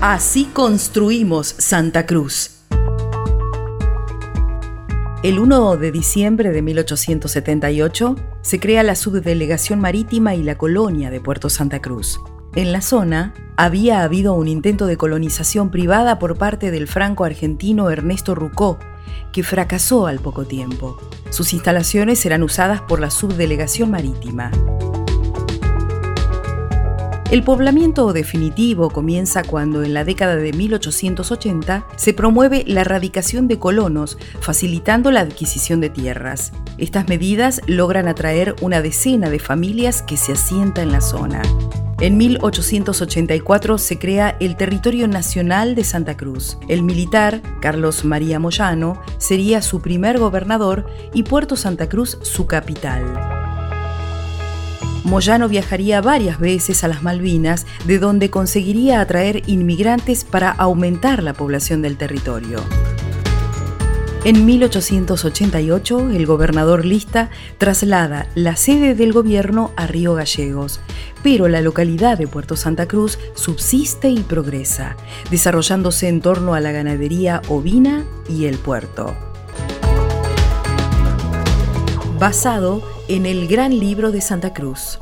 Así construimos Santa Cruz. El 1 de diciembre de 1878 se crea la Subdelegación Marítima y la Colonia de Puerto Santa Cruz. En la zona había habido un intento de colonización privada por parte del franco-argentino Ernesto Rucó, que fracasó al poco tiempo. Sus instalaciones eran usadas por la Subdelegación Marítima. El poblamiento definitivo comienza cuando en la década de 1880 se promueve la erradicación de colonos, facilitando la adquisición de tierras. Estas medidas logran atraer una decena de familias que se asienta en la zona. En 1884 se crea el Territorio Nacional de Santa Cruz. El militar, Carlos María Moyano, sería su primer gobernador y Puerto Santa Cruz su capital. Moyano viajaría varias veces a las Malvinas, de donde conseguiría atraer inmigrantes para aumentar la población del territorio. En 1888, el gobernador Lista traslada la sede del gobierno a Río Gallegos, pero la localidad de Puerto Santa Cruz subsiste y progresa, desarrollándose en torno a la ganadería ovina y el puerto. Basado en el Gran Libro de Santa Cruz.